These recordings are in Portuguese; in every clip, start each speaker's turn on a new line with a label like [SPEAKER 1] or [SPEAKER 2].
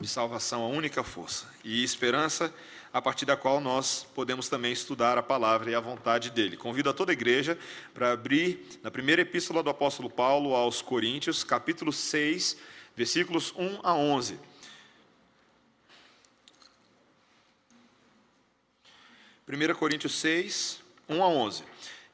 [SPEAKER 1] de salvação a única força e esperança a partir da qual nós podemos também estudar a palavra e a vontade dele. Convido a toda a igreja para abrir na primeira epístola do apóstolo Paulo aos Coríntios, capítulo 6, versículos 1 a 11. 1 Coríntios 6, 1 a 11.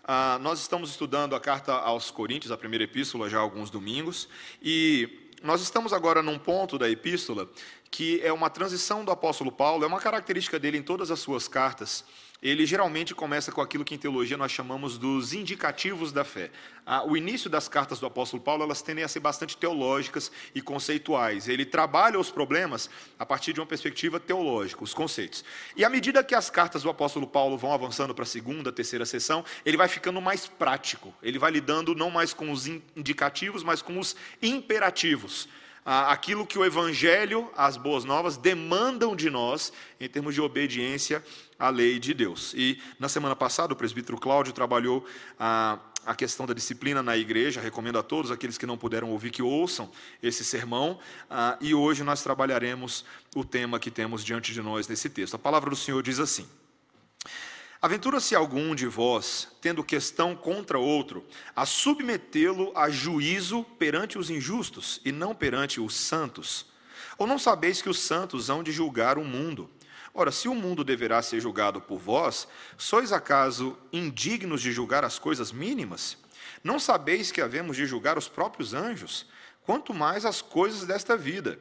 [SPEAKER 1] Ah, nós estamos estudando a carta aos Coríntios, a primeira epístola, já há alguns domingos, e nós estamos agora num ponto da epístola que é uma transição do apóstolo Paulo, é uma característica dele em todas as suas cartas. Ele geralmente começa com aquilo que em teologia nós chamamos dos indicativos da fé. Ah, o início das cartas do apóstolo Paulo, elas tendem a ser bastante teológicas e conceituais. Ele trabalha os problemas a partir de uma perspectiva teológica, os conceitos. E à medida que as cartas do apóstolo Paulo vão avançando para a segunda, terceira sessão, ele vai ficando mais prático. Ele vai lidando não mais com os indicativos, mas com os imperativos aquilo que o Evangelho, as boas novas, demandam de nós em termos de obediência à lei de Deus. E na semana passada, o presbítero Cláudio trabalhou a, a questão da disciplina na igreja. Recomendo a todos aqueles que não puderam ouvir que ouçam esse sermão. Ah, e hoje nós trabalharemos o tema que temos diante de nós nesse texto. A palavra do Senhor diz assim. Aventura-se algum de vós, tendo questão contra outro, a submetê-lo a juízo perante os injustos e não perante os santos? Ou não sabeis que os santos hão de julgar o mundo? Ora, se o mundo deverá ser julgado por vós, sois acaso indignos de julgar as coisas mínimas? Não sabeis que havemos de julgar os próprios anjos? Quanto mais as coisas desta vida.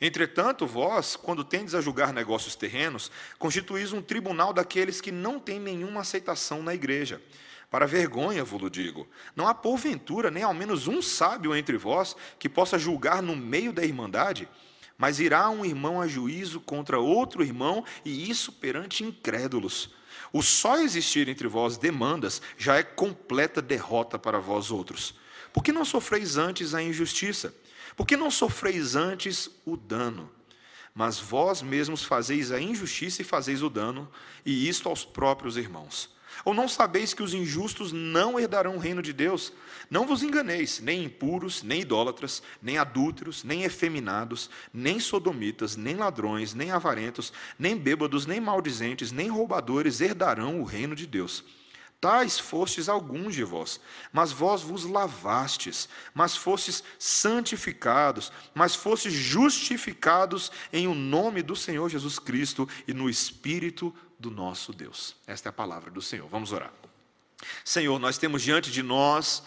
[SPEAKER 1] Entretanto, vós, quando tendes a julgar negócios terrenos, constituís um tribunal daqueles que não têm nenhuma aceitação na igreja. Para vergonha, vos digo, não há porventura nem ao menos um sábio entre vós que possa julgar no meio da irmandade, mas irá um irmão a juízo contra outro irmão, e isso perante incrédulos. O só existir entre vós demandas já é completa derrota para vós outros. Por que não sofreis antes a injustiça? Porque não sofreis antes o dano, mas vós mesmos fazeis a injustiça e fazeis o dano, e isto aos próprios irmãos. Ou não sabeis que os injustos não herdarão o reino de Deus? Não vos enganeis, nem impuros, nem idólatras, nem adúlteros, nem efeminados, nem sodomitas, nem ladrões, nem avarentos, nem bêbados, nem maldizentes, nem roubadores herdarão o reino de Deus. Tais fostes alguns de vós, mas vós vos lavastes, mas fostes santificados, mas fostes justificados em o nome do Senhor Jesus Cristo e no Espírito do nosso Deus. Esta é a palavra do Senhor. Vamos orar. Senhor, nós temos diante de nós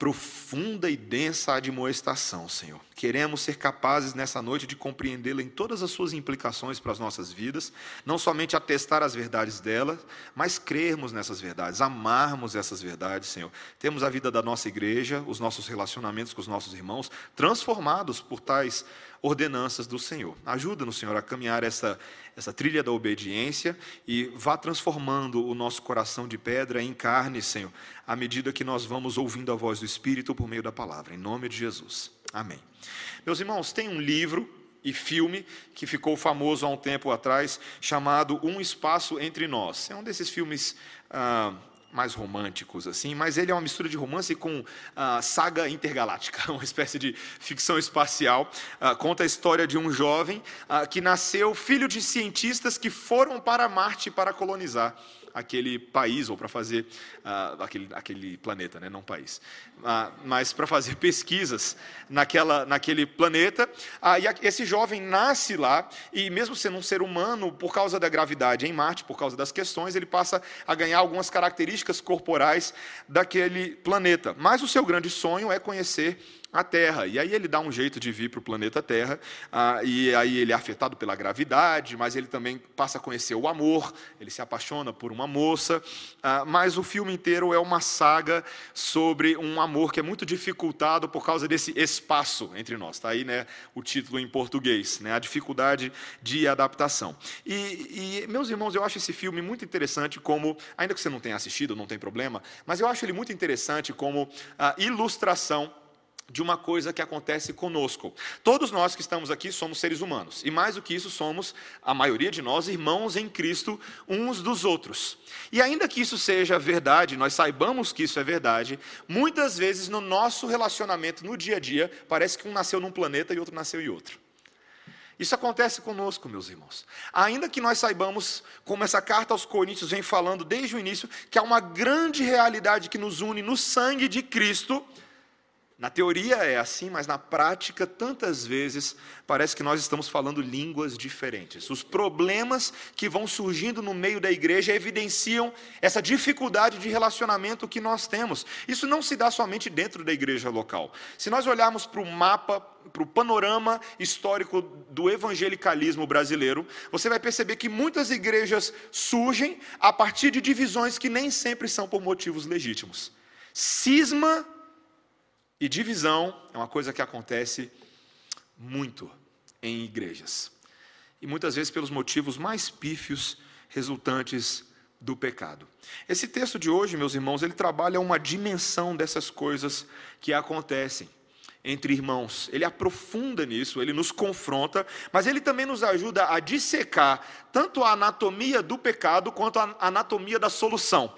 [SPEAKER 1] profunda e densa admoestação, Senhor. Queremos ser capazes nessa noite de compreendê-la em todas as suas implicações para as nossas vidas, não somente atestar as verdades dela, mas crermos nessas verdades, amarmos essas verdades, Senhor. Temos a vida da nossa igreja, os nossos relacionamentos com os nossos irmãos transformados por tais ordenanças do Senhor. Ajuda-nos, Senhor, a caminhar essa, essa trilha da obediência e vá transformando o nosso coração de pedra em carne, Senhor, à medida que nós vamos ouvindo a voz do Espírito por meio da palavra. Em nome de Jesus. Amém. Meus irmãos, tem um livro e filme que ficou famoso há um tempo atrás, chamado Um Espaço Entre Nós. É um desses filmes ah, mais românticos, assim, mas ele é uma mistura de romance com uh, saga intergaláctica, uma espécie de ficção espacial. Uh, conta a história de um jovem uh, que nasceu filho de cientistas que foram para Marte para colonizar aquele país, ou para fazer uh, aquele, aquele planeta, né? não país, uh, mas para fazer pesquisas naquela, naquele planeta. Uh, e esse jovem nasce lá, e mesmo sendo um ser humano, por causa da gravidade em Marte, por causa das questões, ele passa a ganhar algumas características corporais daquele planeta. Mas o seu grande sonho é conhecer a Terra. E aí ele dá um jeito de vir para o planeta Terra, ah, e aí ele é afetado pela gravidade, mas ele também passa a conhecer o amor, ele se apaixona por uma moça, ah, mas o filme inteiro é uma saga sobre um amor que é muito dificultado por causa desse espaço entre nós. Está aí né, o título em português, né, a dificuldade de adaptação. E, e, meus irmãos, eu acho esse filme muito interessante como, ainda que você não tenha assistido, não tem problema, mas eu acho ele muito interessante como a ilustração de uma coisa que acontece conosco. Todos nós que estamos aqui somos seres humanos, e mais do que isso, somos, a maioria de nós, irmãos em Cristo uns dos outros. E ainda que isso seja verdade, nós saibamos que isso é verdade, muitas vezes no nosso relacionamento no dia a dia, parece que um nasceu num planeta e outro nasceu em outro. Isso acontece conosco, meus irmãos. Ainda que nós saibamos, como essa carta aos Coríntios vem falando desde o início, que há uma grande realidade que nos une no sangue de Cristo, na teoria é assim, mas na prática, tantas vezes, parece que nós estamos falando línguas diferentes. Os problemas que vão surgindo no meio da igreja evidenciam essa dificuldade de relacionamento que nós temos. Isso não se dá somente dentro da igreja local. Se nós olharmos para o mapa, para o panorama histórico do evangelicalismo brasileiro, você vai perceber que muitas igrejas surgem a partir de divisões que nem sempre são por motivos legítimos. Cisma e divisão é uma coisa que acontece muito em igrejas. E muitas vezes pelos motivos mais pífios resultantes do pecado. Esse texto de hoje, meus irmãos, ele trabalha uma dimensão dessas coisas que acontecem entre irmãos. Ele aprofunda nisso, ele nos confronta, mas ele também nos ajuda a dissecar tanto a anatomia do pecado quanto a anatomia da solução.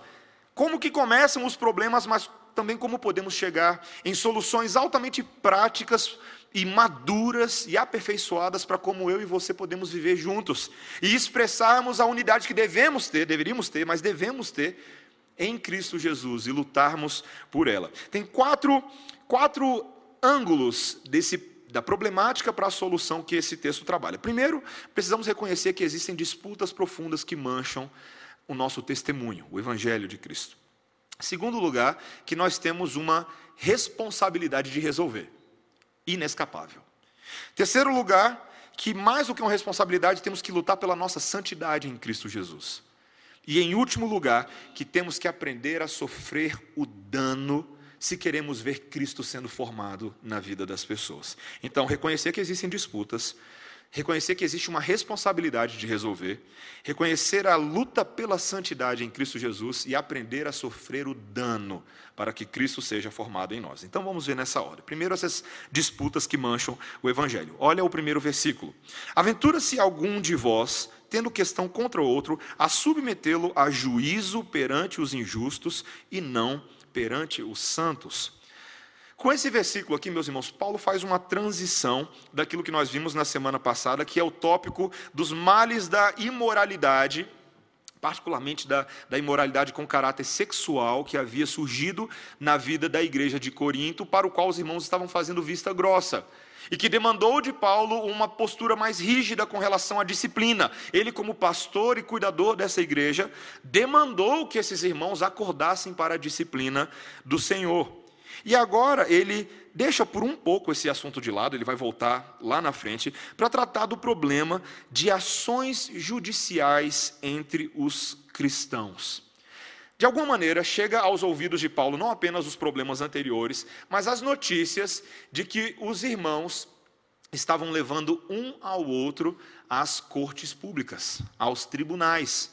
[SPEAKER 1] Como que começam os problemas, mas também como podemos chegar em soluções altamente práticas e maduras e aperfeiçoadas para como eu e você podemos viver juntos e expressarmos a unidade que devemos ter, deveríamos ter, mas devemos ter em Cristo Jesus e lutarmos por ela. Tem quatro, quatro ângulos desse, da problemática para a solução que esse texto trabalha. Primeiro, precisamos reconhecer que existem disputas profundas que mancham o nosso testemunho, o Evangelho de Cristo. Segundo lugar, que nós temos uma responsabilidade de resolver, inescapável. Terceiro lugar, que mais do que uma responsabilidade, temos que lutar pela nossa santidade em Cristo Jesus. E em último lugar, que temos que aprender a sofrer o dano se queremos ver Cristo sendo formado na vida das pessoas. Então, reconhecer que existem disputas, reconhecer que existe uma responsabilidade de resolver, reconhecer a luta pela santidade em Cristo Jesus e aprender a sofrer o dano para que Cristo seja formado em nós. Então vamos ver nessa hora. Primeiro, essas disputas que mancham o Evangelho. Olha o primeiro versículo. Aventura-se algum de vós, tendo questão contra o outro, a submetê-lo a juízo perante os injustos e não perante os santos. Com esse versículo aqui, meus irmãos, Paulo faz uma transição daquilo que nós vimos na semana passada, que é o tópico dos males da imoralidade, particularmente da, da imoralidade com caráter sexual que havia surgido na vida da igreja de Corinto, para o qual os irmãos estavam fazendo vista grossa e que demandou de Paulo uma postura mais rígida com relação à disciplina. Ele, como pastor e cuidador dessa igreja, demandou que esses irmãos acordassem para a disciplina do Senhor. E agora ele deixa por um pouco esse assunto de lado, ele vai voltar lá na frente, para tratar do problema de ações judiciais entre os cristãos. De alguma maneira, chega aos ouvidos de Paulo não apenas os problemas anteriores, mas as notícias de que os irmãos estavam levando um ao outro às cortes públicas, aos tribunais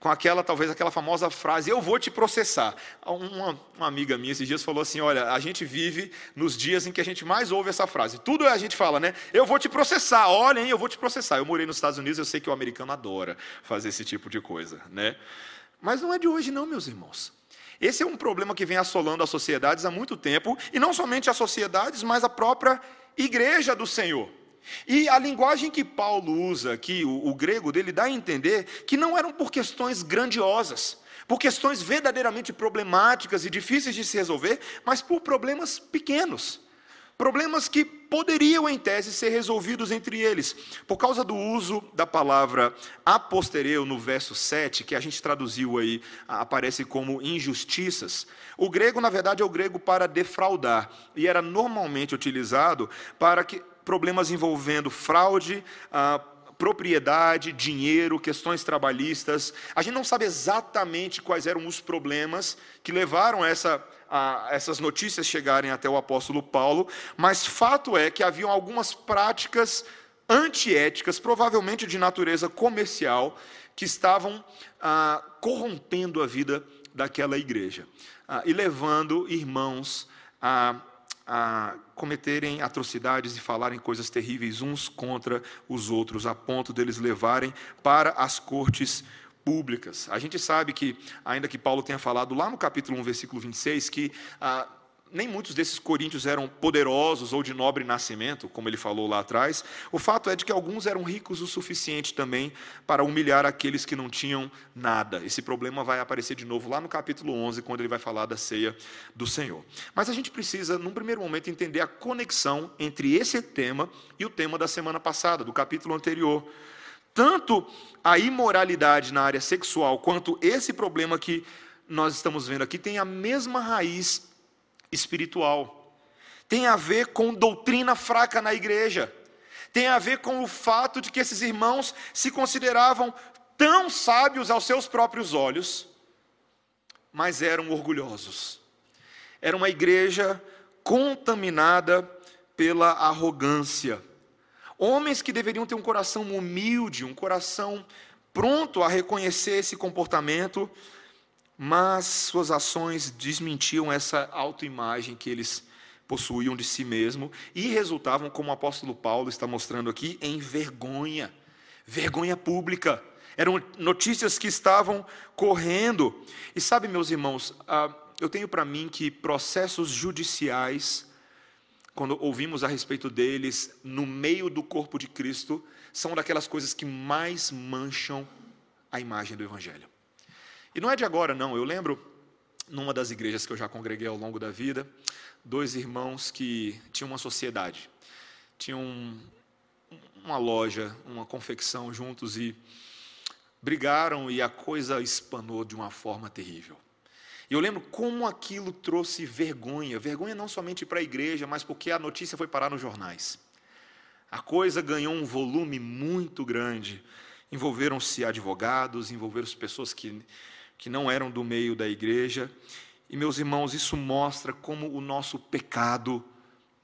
[SPEAKER 1] com aquela, talvez aquela famosa frase, eu vou te processar. Uma, uma, amiga minha esses dias falou assim: olha, a gente vive nos dias em que a gente mais ouve essa frase. Tudo a gente fala, né? Eu vou te processar, olhem, eu vou te processar. Eu morei nos Estados Unidos, eu sei que o americano adora fazer esse tipo de coisa, né? Mas não é de hoje, não, meus irmãos. Esse é um problema que vem assolando as sociedades há muito tempo, e não somente as sociedades, mas a própria igreja do Senhor. E a linguagem que Paulo usa aqui, o, o, grego dele, dá a entender que não eram por questões grandiosas, por questões verdadeiramente problemáticas e difíceis de se resolver, mas por problemas pequenos. Problemas que poderiam, em tese, ser resolvidos entre eles. Por causa do uso da palavra apostereu no verso 7, que a gente traduziu aí, aparece como injustiças. O grego, na verdade, é o grego para defraudar, e era normalmente utilizado para que problemas envolvendo fraude, ah, propriedade, dinheiro, questões trabalhistas. A gente não sabe exatamente quais eram os problemas que levaram essa, a, essas notícias chegarem até o apóstolo Paulo, mas fato é que haviam algumas práticas antiéticas, provavelmente de natureza comercial, que estavam ah, corrompendo a vida daquela igreja ah, e levando irmãos a a cometerem atrocidades e falarem coisas terríveis uns contra os outros, a ponto deles levarem para as cortes públicas. A gente sabe que, ainda que Paulo tenha falado lá no capítulo 1, versículo 26, que ah, nem muitos desses coríntios eram poderosos ou de nobre nascimento, como ele falou lá atrás. O fato é de que alguns eram ricos o suficiente também para humilhar aqueles que não tinham nada. Esse problema vai aparecer de novo lá no capítulo 11, quando ele vai falar da ceia do Senhor. Mas a gente precisa, num primeiro momento, entender a conexão entre esse tema e o tema da semana passada, do capítulo anterior. Tanto a imoralidade na área sexual, quanto esse problema que nós estamos vendo aqui, tem a mesma raiz espiritual. Tem a ver com doutrina fraca na igreja. Tem a ver com o fato de que esses irmãos se consideravam tão sábios aos seus próprios olhos, mas eram orgulhosos. Era uma igreja contaminada pela arrogância. Homens que deveriam ter um coração humilde, um coração pronto a reconhecer esse comportamento, mas suas ações desmentiam essa autoimagem que eles possuíam de si mesmo e resultavam, como o apóstolo Paulo está mostrando aqui, em vergonha, vergonha pública. Eram notícias que estavam correndo. E sabe, meus irmãos, ah, eu tenho para mim que processos judiciais, quando ouvimos a respeito deles no meio do corpo de Cristo, são daquelas coisas que mais mancham a imagem do Evangelho. E não é de agora, não. Eu lembro, numa das igrejas que eu já congreguei ao longo da vida, dois irmãos que tinham uma sociedade, tinham uma loja, uma confecção juntos e brigaram e a coisa espanou de uma forma terrível. E eu lembro como aquilo trouxe vergonha, vergonha não somente para a igreja, mas porque a notícia foi parar nos jornais. A coisa ganhou um volume muito grande. Envolveram-se advogados, envolveram-se pessoas que que não eram do meio da igreja. E, meus irmãos, isso mostra como o nosso pecado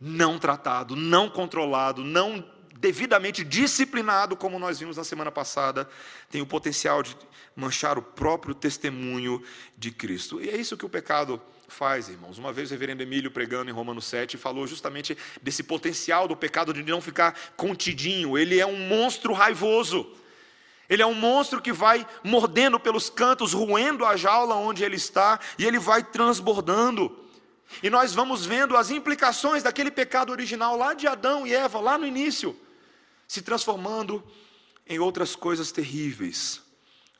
[SPEAKER 1] não tratado, não controlado, não devidamente disciplinado, como nós vimos na semana passada, tem o potencial de manchar o próprio testemunho de Cristo. E é isso que o pecado faz, irmãos. Uma vez o reverendo Emílio, pregando em Romanos 7, falou justamente desse potencial do pecado de não ficar contidinho. Ele é um monstro raivoso. Ele é um monstro que vai mordendo pelos cantos, roendo a jaula onde ele está, e ele vai transbordando. E nós vamos vendo as implicações daquele pecado original lá de Adão e Eva, lá no início, se transformando em outras coisas terríveis.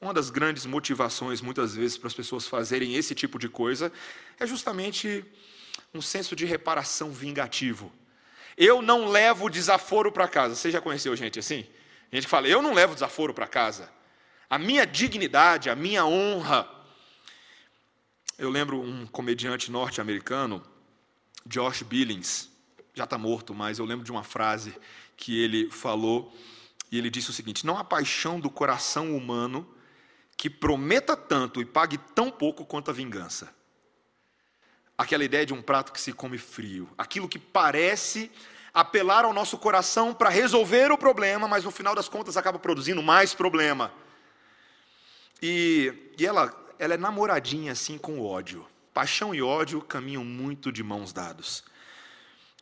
[SPEAKER 1] Uma das grandes motivações, muitas vezes, para as pessoas fazerem esse tipo de coisa é justamente um senso de reparação vingativo. Eu não levo desaforo para casa. Você já conheceu gente assim? Gente que fala, eu não levo desaforo para casa. A minha dignidade, a minha honra. Eu lembro um comediante norte-americano, Josh Billings, já está morto, mas eu lembro de uma frase que ele falou, e ele disse o seguinte: Não há paixão do coração humano que prometa tanto e pague tão pouco quanto a vingança. Aquela ideia de um prato que se come frio, aquilo que parece apelar ao nosso coração para resolver o problema, mas no final das contas acaba produzindo mais problema. E, e ela, ela é namoradinha assim com o ódio. Paixão e ódio caminham muito de mãos dadas.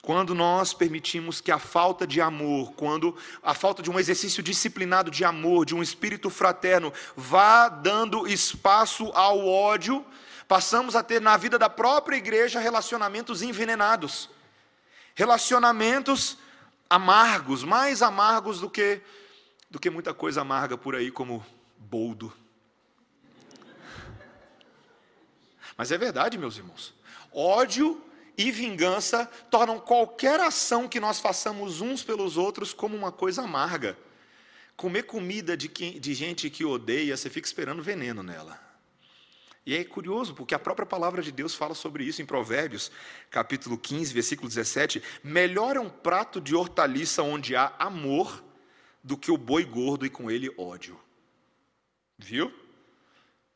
[SPEAKER 1] Quando nós permitimos que a falta de amor, quando a falta de um exercício disciplinado de amor, de um espírito fraterno, vá dando espaço ao ódio, passamos a ter na vida da própria igreja relacionamentos envenenados relacionamentos amargos, mais amargos do que do que muita coisa amarga por aí como boldo. Mas é verdade, meus irmãos. Ódio e vingança tornam qualquer ação que nós façamos uns pelos outros como uma coisa amarga. Comer comida de, de gente que odeia, você fica esperando veneno nela. E é curioso, porque a própria palavra de Deus fala sobre isso em Provérbios, capítulo 15, versículo 17. Melhor é um prato de hortaliça onde há amor do que o boi gordo e com ele ódio. Viu?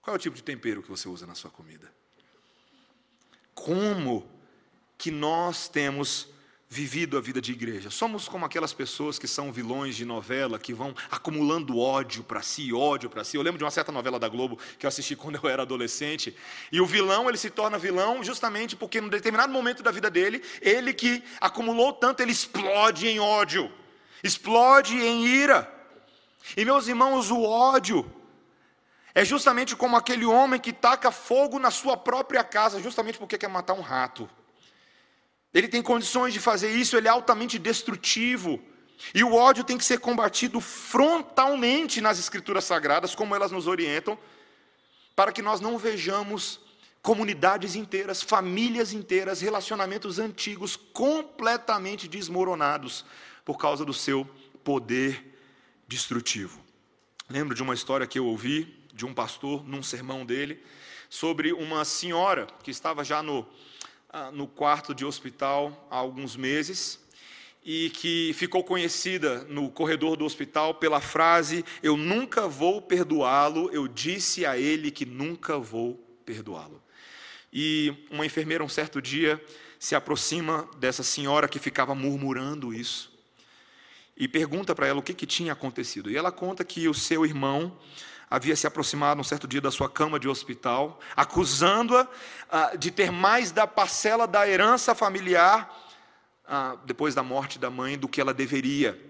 [SPEAKER 1] Qual é o tipo de tempero que você usa na sua comida? Como que nós temos vivido a vida de igreja. Somos como aquelas pessoas que são vilões de novela, que vão acumulando ódio para si, ódio para si. Eu lembro de uma certa novela da Globo que eu assisti quando eu era adolescente, e o vilão, ele se torna vilão justamente porque em determinado momento da vida dele, ele que acumulou tanto, ele explode em ódio. Explode em ira. E meus irmãos, o ódio é justamente como aquele homem que taca fogo na sua própria casa, justamente porque quer matar um rato. Ele tem condições de fazer isso, ele é altamente destrutivo. E o ódio tem que ser combatido frontalmente nas Escrituras Sagradas, como elas nos orientam, para que nós não vejamos comunidades inteiras, famílias inteiras, relacionamentos antigos completamente desmoronados por causa do seu poder destrutivo. Lembro de uma história que eu ouvi de um pastor num sermão dele sobre uma senhora que estava já no, no quarto de hospital há alguns meses e que ficou conhecida no corredor do hospital pela frase: Eu nunca vou perdoá-lo, eu disse a ele que nunca vou perdoá-lo. E uma enfermeira, um certo dia, se aproxima dessa senhora que ficava murmurando isso e pergunta para ela o que, que tinha acontecido. E ela conta que o seu irmão havia se aproximado um certo dia da sua cama de hospital, acusando-a ah, de ter mais da parcela da herança familiar ah, depois da morte da mãe, do que ela deveria.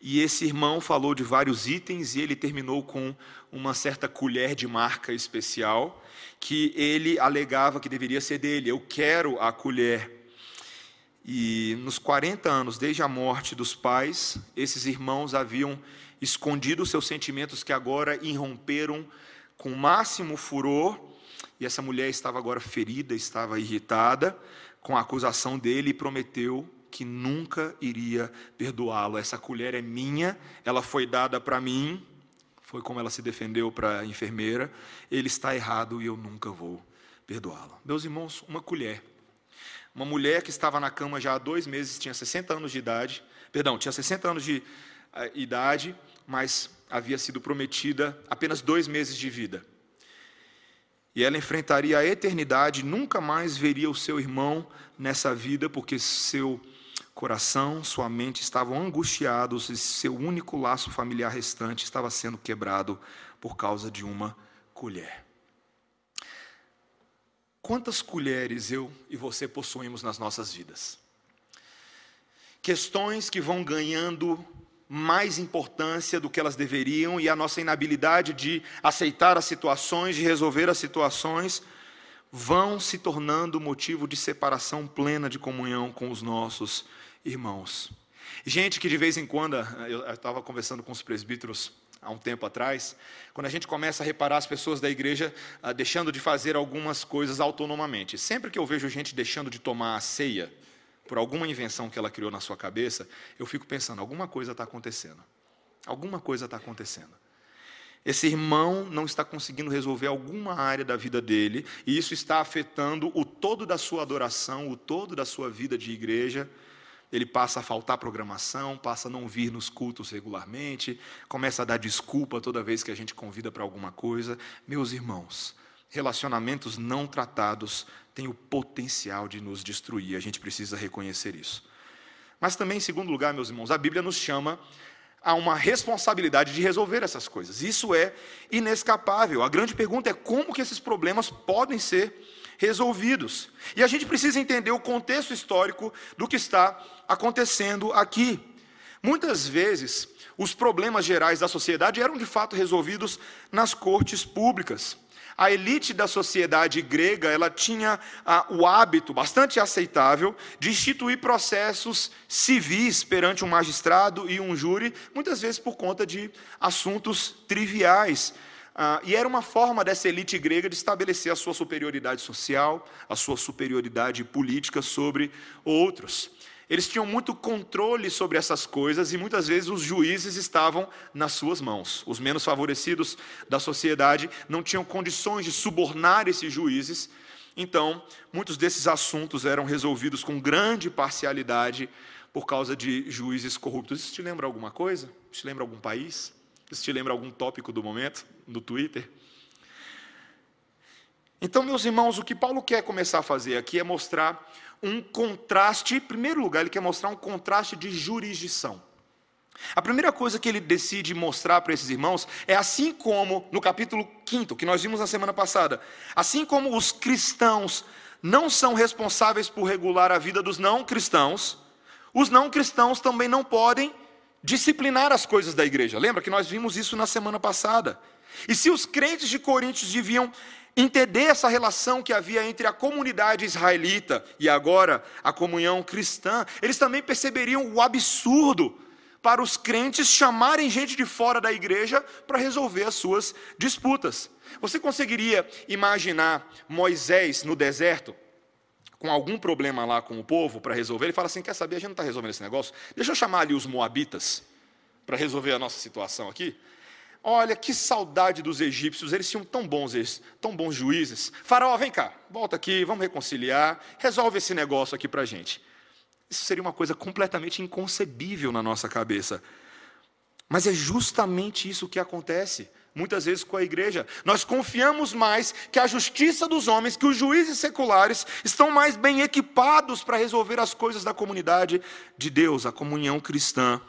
[SPEAKER 1] E esse irmão falou de vários itens e ele terminou com uma certa colher de marca especial que ele alegava que deveria ser dele. Eu quero a colher. E nos 40 anos, desde a morte dos pais, esses irmãos haviam escondido seus sentimentos que agora irromperam com máximo furor. E essa mulher estava agora ferida, estava irritada, com a acusação dele e prometeu que nunca iria perdoá-lo. Essa colher é minha, ela foi dada para mim, foi como ela se defendeu para a enfermeira. Ele está errado e eu nunca vou perdoá-lo. Meus irmãos, uma colher. Uma mulher que estava na cama já há dois meses, tinha 60 anos de idade, perdão, tinha 60 anos de uh, idade, mas havia sido prometida apenas dois meses de vida. E ela enfrentaria a eternidade, nunca mais veria o seu irmão nessa vida, porque seu coração, sua mente estavam angustiados e seu único laço familiar restante estava sendo quebrado por causa de uma colher. Quantas colheres eu e você possuímos nas nossas vidas? Questões que vão ganhando mais importância do que elas deveriam e a nossa inabilidade de aceitar as situações, de resolver as situações, vão se tornando motivo de separação plena de comunhão com os nossos irmãos. Gente que de vez em quando, eu estava conversando com os presbíteros há um tempo atrás, quando a gente começa a reparar as pessoas da igreja ah, deixando de fazer algumas coisas autonomamente. Sempre que eu vejo gente deixando de tomar a ceia, por alguma invenção que ela criou na sua cabeça, eu fico pensando: alguma coisa está acontecendo. Alguma coisa está acontecendo. Esse irmão não está conseguindo resolver alguma área da vida dele, e isso está afetando o todo da sua adoração, o todo da sua vida de igreja. Ele passa a faltar programação, passa a não vir nos cultos regularmente, começa a dar desculpa toda vez que a gente convida para alguma coisa. Meus irmãos, relacionamentos não tratados têm o potencial de nos destruir, a gente precisa reconhecer isso. Mas também, em segundo lugar, meus irmãos, a Bíblia nos chama a uma responsabilidade de resolver essas coisas. Isso é inescapável. A grande pergunta é como que esses problemas podem ser resolvidos. E a gente precisa entender o contexto histórico do que está acontecendo aqui. Muitas vezes, os problemas gerais da sociedade eram de fato resolvidos nas cortes públicas. A elite da sociedade grega, ela tinha ah, o hábito bastante aceitável de instituir processos civis perante um magistrado e um júri, muitas vezes por conta de assuntos triviais. Ah, e era uma forma dessa elite grega de estabelecer a sua superioridade social, a sua superioridade política sobre outros. Eles tinham muito controle sobre essas coisas e muitas vezes os juízes estavam nas suas mãos. Os menos favorecidos da sociedade não tinham condições de subornar esses juízes. Então, muitos desses assuntos eram resolvidos com grande parcialidade por causa de juízes corruptos. Isso te lembra alguma coisa? Isso te lembra algum país? Isso te lembra algum tópico do momento no Twitter? Então, meus irmãos, o que Paulo quer começar a fazer aqui é mostrar um contraste, em primeiro lugar, ele quer mostrar um contraste de jurisdição. A primeira coisa que ele decide mostrar para esses irmãos é assim como no capítulo 5, que nós vimos na semana passada, assim como os cristãos não são responsáveis por regular a vida dos não cristãos, os não cristãos também não podem disciplinar as coisas da igreja. Lembra que nós vimos isso na semana passada? E se os crentes de Coríntios deviam entender essa relação que havia entre a comunidade israelita e agora a comunhão cristã, eles também perceberiam o absurdo para os crentes chamarem gente de fora da igreja para resolver as suas disputas. Você conseguiria imaginar Moisés no deserto? com algum problema lá com o povo para resolver, ele fala assim: quer saber, a gente não está resolvendo esse negócio, deixa eu chamar ali os moabitas para resolver a nossa situação aqui. Olha, que saudade dos egípcios, eles tinham tão bons, tão bons juízes. Faraó, vem cá, volta aqui, vamos reconciliar, resolve esse negócio aqui para gente. Isso seria uma coisa completamente inconcebível na nossa cabeça. Mas é justamente isso que acontece muitas vezes com a igreja. Nós confiamos mais que a justiça dos homens, que os juízes seculares estão mais bem equipados para resolver as coisas da comunidade de Deus, a comunhão cristã.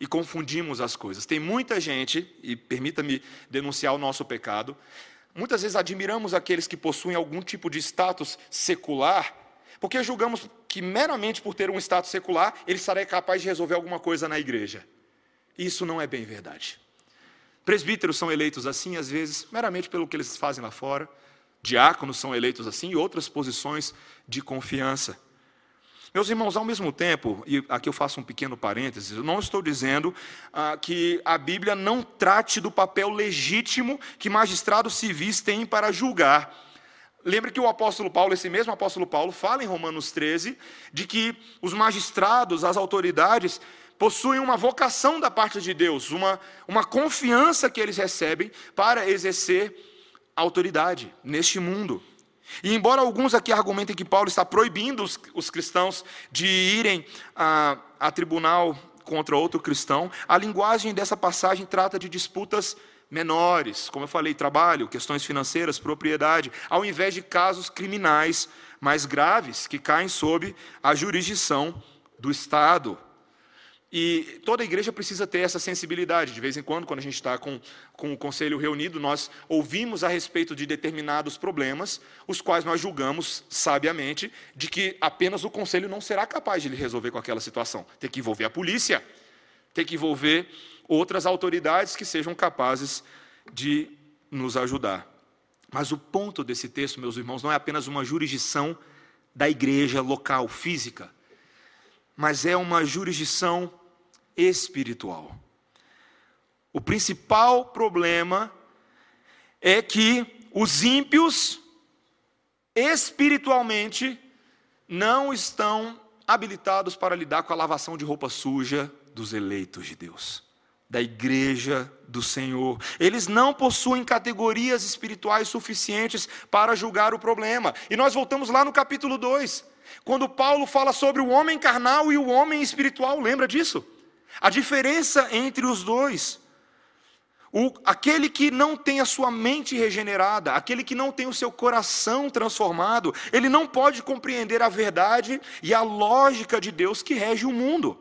[SPEAKER 1] E confundimos as coisas. Tem muita gente, e permita-me denunciar o nosso pecado, muitas vezes admiramos aqueles que possuem algum tipo de status secular, porque julgamos que meramente por ter um status secular, ele estará capaz de resolver alguma coisa na igreja. Isso não é bem verdade. Presbíteros são eleitos assim, às vezes, meramente pelo que eles fazem lá fora. Diáconos são eleitos assim e outras posições de confiança. Meus irmãos, ao mesmo tempo, e aqui eu faço um pequeno parênteses, eu não estou dizendo ah, que a Bíblia não trate do papel legítimo que magistrados civis têm para julgar. Lembre que o apóstolo Paulo, esse mesmo apóstolo Paulo, fala em Romanos 13 de que os magistrados, as autoridades, possuem uma vocação da parte de Deus, uma, uma confiança que eles recebem para exercer autoridade neste mundo. E embora alguns aqui argumentem que Paulo está proibindo os, os cristãos de irem a, a tribunal contra outro cristão, a linguagem dessa passagem trata de disputas menores, como eu falei, trabalho, questões financeiras, propriedade, ao invés de casos criminais mais graves que caem sob a jurisdição do Estado. E toda igreja precisa ter essa sensibilidade. De vez em quando, quando a gente está com, com o conselho reunido, nós ouvimos a respeito de determinados problemas, os quais nós julgamos sabiamente de que apenas o conselho não será capaz de resolver com aquela situação. Tem que envolver a polícia, tem que envolver outras autoridades que sejam capazes de nos ajudar. Mas o ponto desse texto, meus irmãos, não é apenas uma jurisdição da igreja local, física, mas é uma jurisdição espiritual. O principal problema é que os ímpios espiritualmente não estão habilitados para lidar com a lavação de roupa suja dos eleitos de Deus, da igreja do Senhor. Eles não possuem categorias espirituais suficientes para julgar o problema. E nós voltamos lá no capítulo 2, quando Paulo fala sobre o homem carnal e o homem espiritual, lembra disso? A diferença entre os dois. O, aquele que não tem a sua mente regenerada, aquele que não tem o seu coração transformado, ele não pode compreender a verdade e a lógica de Deus que rege o mundo.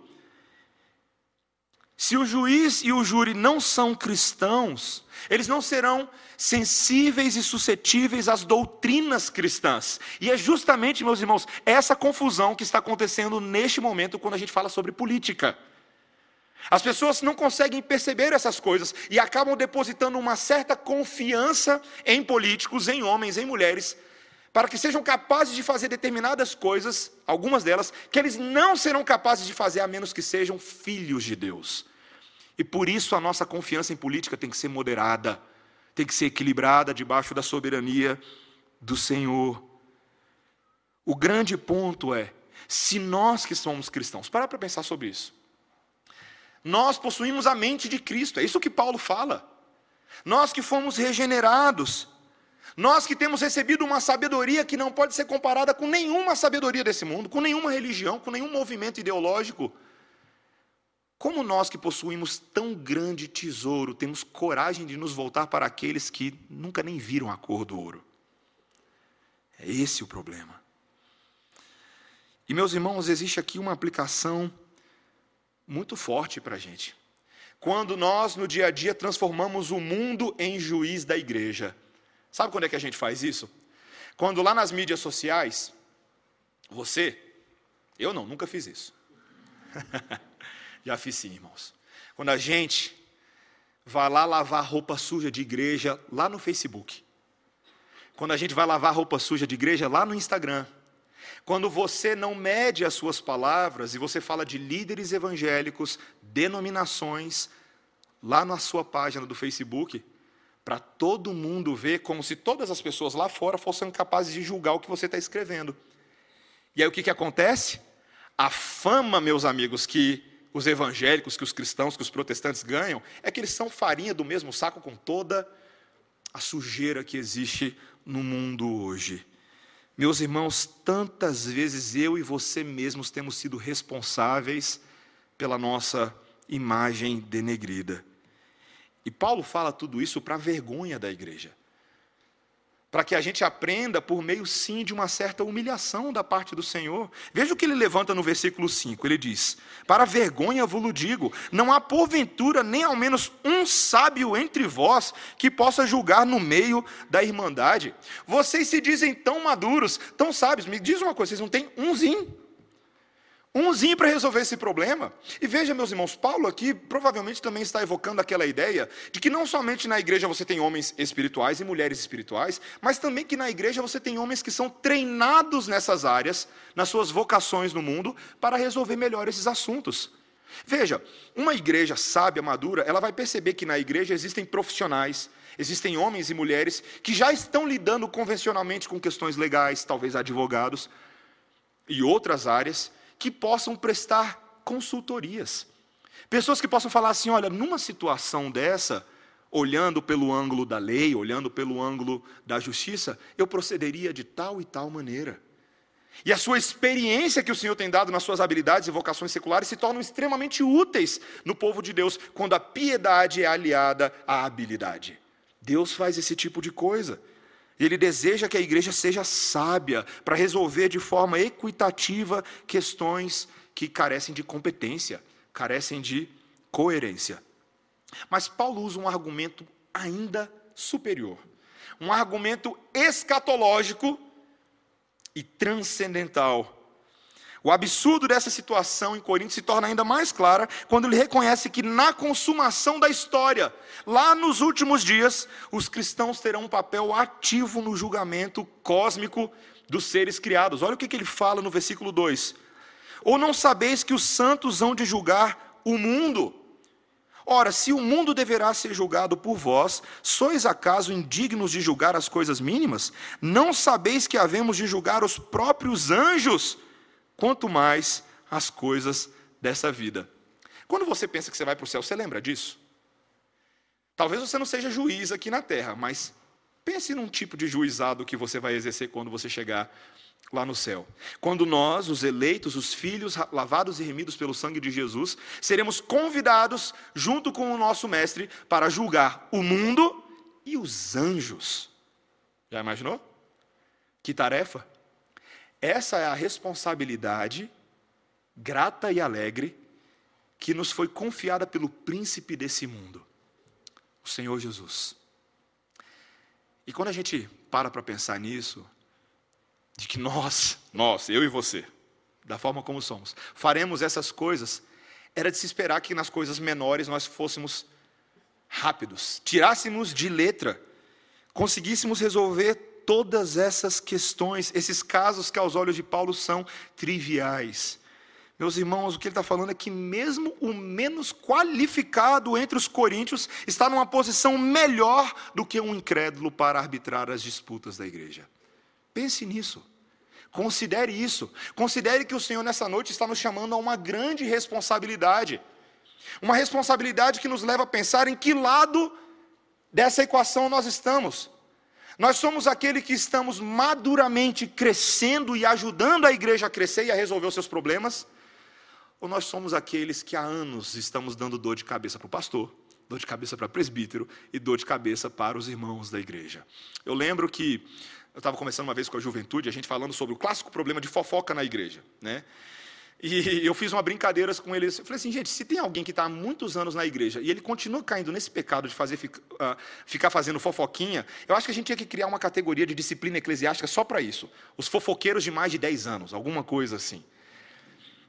[SPEAKER 1] Se o juiz e o júri não são cristãos, eles não serão sensíveis e suscetíveis às doutrinas cristãs. E é justamente, meus irmãos, essa confusão que está acontecendo neste momento quando a gente fala sobre política. As pessoas não conseguem perceber essas coisas e acabam depositando uma certa confiança em políticos, em homens, em mulheres, para que sejam capazes de fazer determinadas coisas, algumas delas, que eles não serão capazes de fazer a menos que sejam filhos de Deus. E por isso a nossa confiança em política tem que ser moderada, tem que ser equilibrada debaixo da soberania do Senhor. O grande ponto é, se nós que somos cristãos, para para pensar sobre isso. Nós possuímos a mente de Cristo, é isso que Paulo fala. Nós que fomos regenerados, nós que temos recebido uma sabedoria que não pode ser comparada com nenhuma sabedoria desse mundo, com nenhuma religião, com nenhum movimento ideológico. Como nós que possuímos tão grande tesouro, temos coragem de nos voltar para aqueles que nunca nem viram a cor do ouro? É esse o problema. E meus irmãos, existe aqui uma aplicação muito forte para a gente. Quando nós, no dia a dia, transformamos o mundo em juiz da igreja. Sabe quando é que a gente faz isso? Quando lá nas mídias sociais, você, eu não, nunca fiz isso. Já fiz sim, irmãos. Quando a gente vai lá lavar roupa suja de igreja lá no Facebook. Quando a gente vai lavar roupa suja de igreja lá no Instagram. Quando você não mede as suas palavras e você fala de líderes evangélicos, denominações, lá na sua página do Facebook, para todo mundo ver, como se todas as pessoas lá fora fossem capazes de julgar o que você está escrevendo. E aí o que, que acontece? A fama, meus amigos, que os evangélicos, que os cristãos, que os protestantes ganham, é que eles são farinha do mesmo saco com toda a sujeira que existe no mundo hoje. Meus irmãos, tantas vezes eu e você mesmos temos sido responsáveis pela nossa imagem denegrida. E Paulo fala tudo isso para vergonha da igreja para que a gente aprenda por meio sim de uma certa humilhação da parte do Senhor. Veja o que ele levanta no versículo 5, ele diz: Para vergonha vos digo, não há porventura nem ao menos um sábio entre vós que possa julgar no meio da irmandade. Vocês se dizem tão maduros, tão sábios, me diz uma coisa, vocês não têm umzinho umzinho para resolver esse problema. E veja, meus irmãos, Paulo aqui provavelmente também está evocando aquela ideia de que não somente na igreja você tem homens espirituais e mulheres espirituais, mas também que na igreja você tem homens que são treinados nessas áreas, nas suas vocações no mundo, para resolver melhor esses assuntos. Veja, uma igreja sábia, madura, ela vai perceber que na igreja existem profissionais, existem homens e mulheres que já estão lidando convencionalmente com questões legais, talvez advogados, e outras áreas, que possam prestar consultorias. Pessoas que possam falar assim: olha, numa situação dessa, olhando pelo ângulo da lei, olhando pelo ângulo da justiça, eu procederia de tal e tal maneira. E a sua experiência que o Senhor tem dado nas suas habilidades e vocações seculares se tornam extremamente úteis no povo de Deus, quando a piedade é aliada à habilidade. Deus faz esse tipo de coisa. E ele deseja que a igreja seja sábia para resolver de forma equitativa questões que carecem de competência, carecem de coerência. Mas Paulo usa um argumento ainda superior, um argumento escatológico e transcendental o absurdo dessa situação em Corinto se torna ainda mais clara quando ele reconhece que na consumação da história, lá nos últimos dias, os cristãos terão um papel ativo no julgamento cósmico dos seres criados. Olha o que ele fala no versículo 2: Ou não sabeis que os santos hão de julgar o mundo? Ora, se o mundo deverá ser julgado por vós, sois acaso indignos de julgar as coisas mínimas? Não sabeis que havemos de julgar os próprios anjos? Quanto mais as coisas dessa vida. Quando você pensa que você vai para o céu, você lembra disso? Talvez você não seja juiz aqui na terra, mas pense num tipo de juizado que você vai exercer quando você chegar lá no céu. Quando nós, os eleitos, os filhos lavados e remidos pelo sangue de Jesus, seremos convidados, junto com o nosso Mestre, para julgar o mundo e os anjos. Já imaginou? Que tarefa? Essa é a responsabilidade grata e alegre que nos foi confiada pelo príncipe desse mundo, o Senhor Jesus. E quando a gente para para pensar nisso, de que nós, nós, eu e você, da forma como somos, faremos essas coisas, era de se esperar que nas coisas menores nós fôssemos rápidos, tirássemos de letra, conseguíssemos resolver todas essas questões, esses casos que aos olhos de Paulo são triviais. Meus irmãos, o que ele está falando é que mesmo o menos qualificado entre os coríntios está numa posição melhor do que um incrédulo para arbitrar as disputas da igreja. Pense nisso. Considere isso. Considere que o Senhor nessa noite está nos chamando a uma grande responsabilidade. Uma responsabilidade que nos leva a pensar em que lado dessa equação nós estamos. Nós somos aquele que estamos maduramente crescendo e ajudando a igreja a crescer e a resolver os seus problemas? Ou nós somos aqueles que há anos estamos dando dor de cabeça para o pastor, dor de cabeça para o presbítero e dor de cabeça para os irmãos da igreja? Eu lembro que eu estava conversando uma vez com a juventude, a gente falando sobre o clássico problema de fofoca na igreja, né? E eu fiz uma brincadeira com eles. Eu falei assim, gente, se tem alguém que está há muitos anos na igreja e ele continua caindo nesse pecado de fazer, uh, ficar fazendo fofoquinha, eu acho que a gente tinha que criar uma categoria de disciplina eclesiástica só para isso. Os fofoqueiros de mais de 10 anos, alguma coisa assim.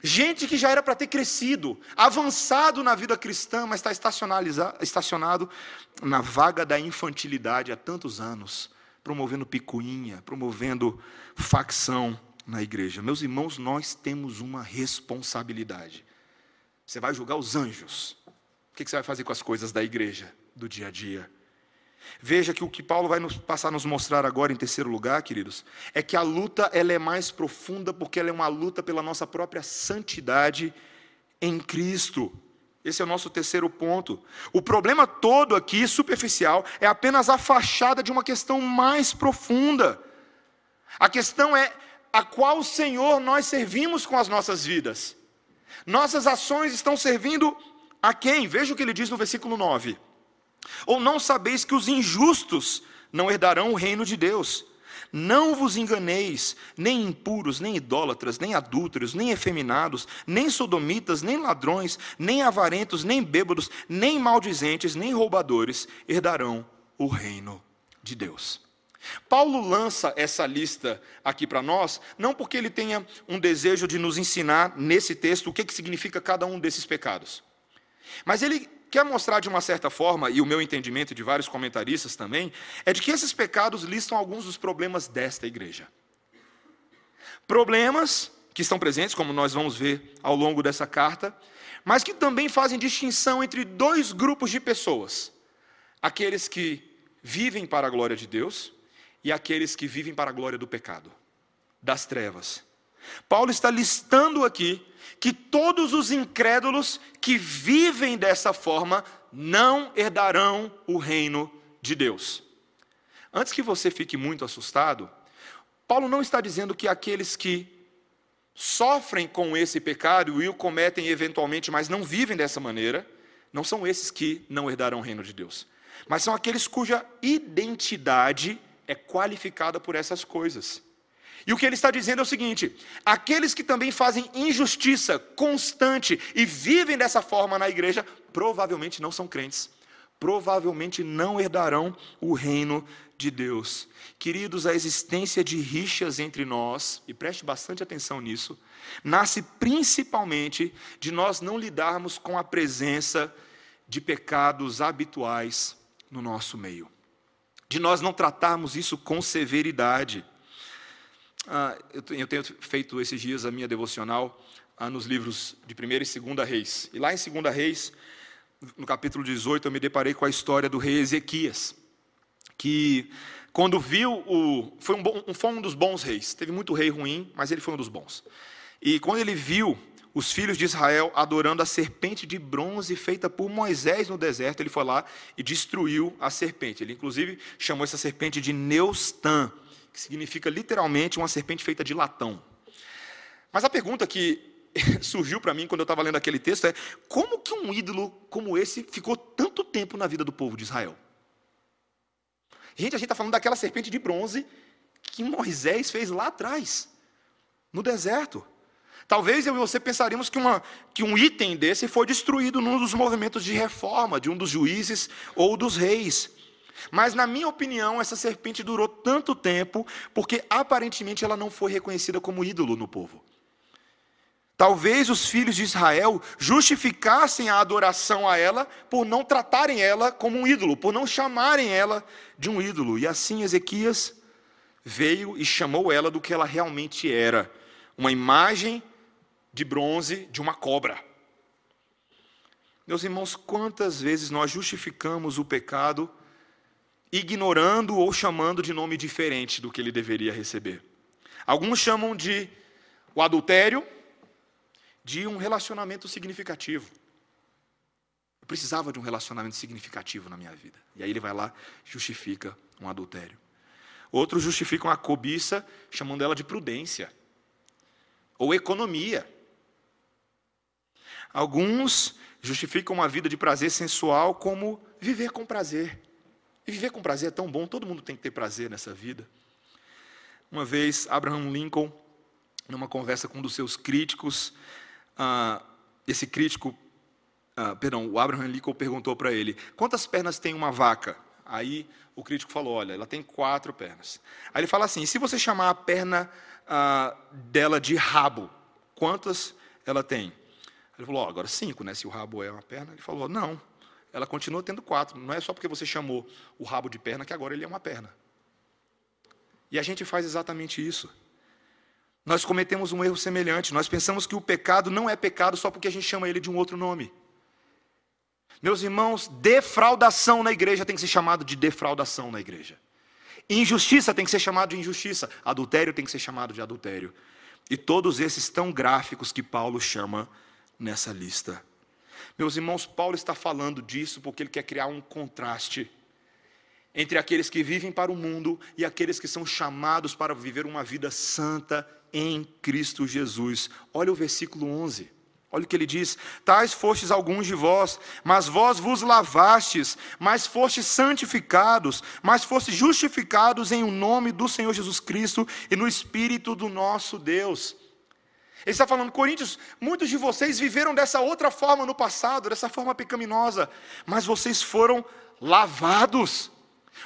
[SPEAKER 1] Gente que já era para ter crescido, avançado na vida cristã, mas está estacionado na vaga da infantilidade há tantos anos, promovendo picuinha, promovendo facção na igreja. Meus irmãos, nós temos uma responsabilidade. Você vai julgar os anjos. O que você vai fazer com as coisas da igreja, do dia a dia? Veja que o que Paulo vai nos, passar a nos mostrar agora, em terceiro lugar, queridos, é que a luta ela é mais profunda porque ela é uma luta pela nossa própria santidade em Cristo. Esse é o nosso terceiro ponto. O problema todo aqui, superficial, é apenas a fachada de uma questão mais profunda. A questão é a qual Senhor nós servimos com as nossas vidas. Nossas ações estão servindo a quem? Veja o que ele diz no versículo 9. Ou não sabeis que os injustos não herdarão o reino de Deus? Não vos enganeis, nem impuros, nem idólatras, nem adúlteros, nem efeminados, nem sodomitas, nem ladrões, nem avarentos, nem bêbados, nem maldizentes, nem roubadores herdarão o reino de Deus. Paulo lança essa lista aqui para nós, não porque ele tenha um desejo de nos ensinar nesse texto o que, que significa cada um desses pecados, mas ele quer mostrar de uma certa forma, e o meu entendimento de vários comentaristas também, é de que esses pecados listam alguns dos problemas desta igreja. Problemas que estão presentes, como nós vamos ver ao longo dessa carta, mas que também fazem distinção entre dois grupos de pessoas: aqueles que vivem para a glória de Deus e aqueles que vivem para a glória do pecado, das trevas. Paulo está listando aqui que todos os incrédulos que vivem dessa forma não herdarão o reino de Deus. Antes que você fique muito assustado, Paulo não está dizendo que aqueles que sofrem com esse pecado e o cometem eventualmente, mas não vivem dessa maneira, não são esses que não herdarão o reino de Deus, mas são aqueles cuja identidade é qualificada por essas coisas. E o que ele está dizendo é o seguinte: aqueles que também fazem injustiça constante e vivem dessa forma na igreja, provavelmente não são crentes, provavelmente não herdarão o reino de Deus. Queridos, a existência de rixas entre nós, e preste bastante atenção nisso, nasce principalmente de nós não lidarmos com a presença de pecados habituais no nosso meio, de nós não tratarmos isso com severidade. Ah, eu, tenho feito esses dias a minha devocional ah, nos livros de 1 e 2 Reis. E lá em 2 Reis, no capítulo 18, eu me deparei com a história do rei Ezequias, que quando viu o. Foi um, bom, foi um dos bons reis. Teve muito rei ruim, mas ele foi um dos bons. E quando ele viu os filhos de Israel adorando a serpente de bronze feita por Moisés no deserto, ele foi lá e destruiu a serpente. Ele, inclusive, chamou essa serpente de Neustan que significa literalmente uma serpente feita de latão. Mas a pergunta que surgiu para mim quando eu estava lendo aquele texto é: como que um ídolo como esse ficou tanto tempo na vida do povo de Israel? Gente, a gente está falando daquela serpente de bronze que Moisés fez lá atrás, no deserto. Talvez eu e você pensaríamos que, uma, que um item desse foi destruído num dos movimentos de reforma, de um dos juízes ou dos reis. Mas, na minha opinião, essa serpente durou tanto tempo porque aparentemente ela não foi reconhecida como ídolo no povo. Talvez os filhos de Israel justificassem a adoração a ela por não tratarem ela como um ídolo, por não chamarem ela de um ídolo. E assim Ezequias veio e chamou ela do que ela realmente era: uma imagem de bronze de uma cobra. Meus irmãos, quantas vezes nós justificamos o pecado ignorando ou chamando de nome diferente do que ele deveria receber. Alguns chamam de o adultério de um relacionamento significativo. Eu precisava de um relacionamento significativo na minha vida. E aí ele vai lá justifica um adultério. Outros justificam a cobiça chamando ela de prudência ou economia. Alguns justificam uma vida de prazer sensual como viver com prazer. E viver com prazer é tão bom, todo mundo tem que ter prazer nessa vida. Uma vez, Abraham Lincoln, numa conversa com um dos seus críticos, uh, esse crítico, uh, perdão, o Abraham Lincoln perguntou para ele: quantas pernas tem uma vaca? Aí o crítico falou: olha, ela tem quatro pernas. Aí ele fala assim: se você chamar a perna uh, dela de rabo, quantas ela tem? Ele falou, oh, agora cinco, né? Se o rabo é uma perna, ele falou, não. Ela continua tendo quatro. Não é só porque você chamou o rabo de perna que agora ele é uma perna. E a gente faz exatamente isso. Nós cometemos um erro semelhante. Nós pensamos que o pecado não é pecado só porque a gente chama ele de um outro nome. Meus irmãos, defraudação na igreja tem que ser chamado de defraudação na igreja. Injustiça tem que ser chamado de injustiça. Adultério tem que ser chamado de adultério. E todos esses tão gráficos que Paulo chama nessa lista. Meus irmãos, Paulo está falando disso porque ele quer criar um contraste entre aqueles que vivem para o mundo e aqueles que são chamados para viver uma vida santa em Cristo Jesus. Olha o versículo 11. Olha o que ele diz: Tais fostes alguns de vós, mas vós vos lavastes, mas fostes santificados, mas fostes justificados em o nome do Senhor Jesus Cristo e no Espírito do nosso Deus. Ele está falando, Coríntios, muitos de vocês viveram dessa outra forma no passado, dessa forma pecaminosa, mas vocês foram lavados.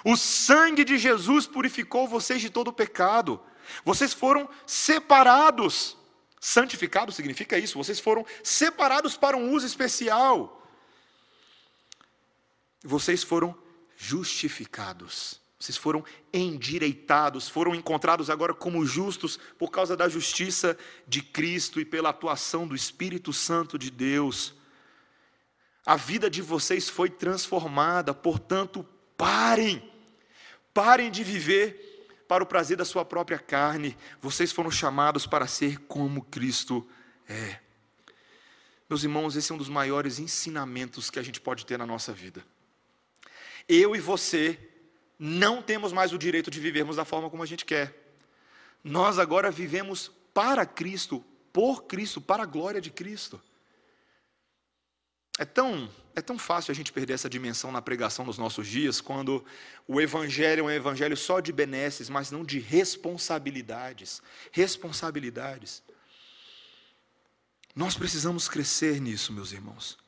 [SPEAKER 1] O sangue de Jesus purificou vocês de todo pecado. Vocês foram separados. Santificado significa isso, vocês foram separados para um uso especial. Vocês foram justificados. Vocês foram endireitados, foram encontrados agora como justos por causa da justiça de Cristo e pela atuação do Espírito Santo de Deus. A vida de vocês foi transformada, portanto, parem. Parem de viver para o prazer da sua própria carne, vocês foram chamados para ser como Cristo é. Meus irmãos, esse é um dos maiores ensinamentos que a gente pode ter na nossa vida. Eu e você não temos mais o direito de vivermos da forma como a gente quer. Nós agora vivemos para Cristo, por Cristo, para a glória de Cristo. É tão, é tão fácil a gente perder essa dimensão na pregação nos nossos dias, quando o Evangelho é um Evangelho só de benesses, mas não de responsabilidades. Responsabilidades. Nós precisamos crescer nisso, meus irmãos.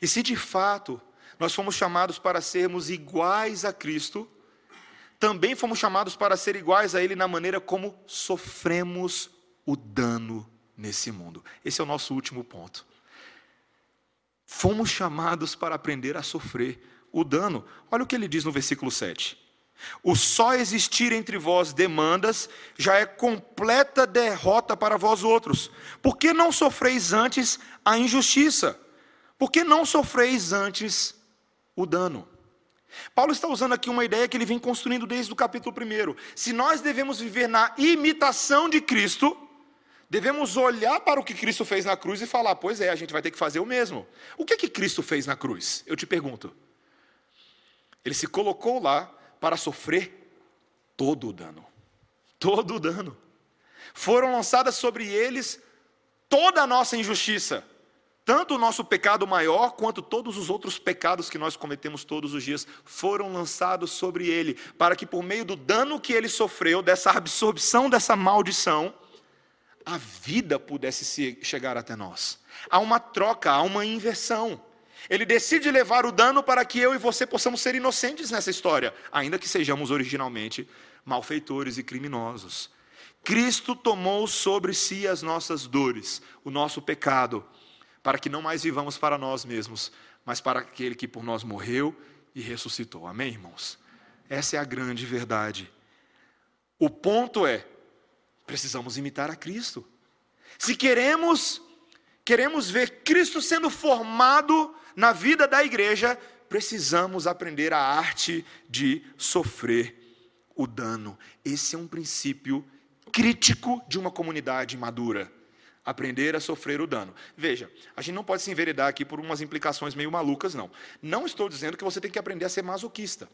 [SPEAKER 1] E se de fato nós fomos chamados para sermos iguais a Cristo, também fomos chamados para ser iguais a Ele na maneira como sofremos o dano nesse mundo. Esse é o nosso último ponto. Fomos chamados para aprender a sofrer o dano. Olha o que ele diz no versículo 7. O só existir entre vós demandas já é completa derrota para vós outros. Por que não sofreis antes a injustiça? Por que não sofreis antes o dano? Paulo está usando aqui uma ideia que ele vem construindo desde o capítulo 1. Se nós devemos viver na imitação de Cristo, devemos olhar para o que Cristo fez na cruz e falar: pois é, a gente vai ter que fazer o mesmo. O que que Cristo fez na cruz? Eu te pergunto. Ele se colocou lá para sofrer todo o dano. Todo o dano. Foram lançadas sobre eles toda a nossa injustiça. Tanto o nosso pecado maior quanto todos os outros pecados que nós cometemos todos os dias foram lançados sobre ele, para que por meio do dano que ele sofreu, dessa absorção dessa maldição, a vida pudesse chegar até nós. Há uma troca, há uma inversão. Ele decide levar o dano para que eu e você possamos ser inocentes nessa história, ainda que sejamos originalmente malfeitores e criminosos. Cristo tomou sobre si as nossas dores, o nosso pecado, para que não mais vivamos para nós mesmos, mas para aquele que por nós morreu e ressuscitou. Amém, irmãos? Essa é a grande verdade. O ponto é: Precisamos imitar a Cristo. Se queremos queremos ver Cristo sendo formado na vida da igreja, precisamos aprender a arte de sofrer o dano. Esse é um princípio crítico de uma comunidade madura. Aprender a sofrer o dano. Veja, a gente não pode se enveredar aqui por umas implicações meio malucas, não. Não estou dizendo que você tem que aprender a ser masoquista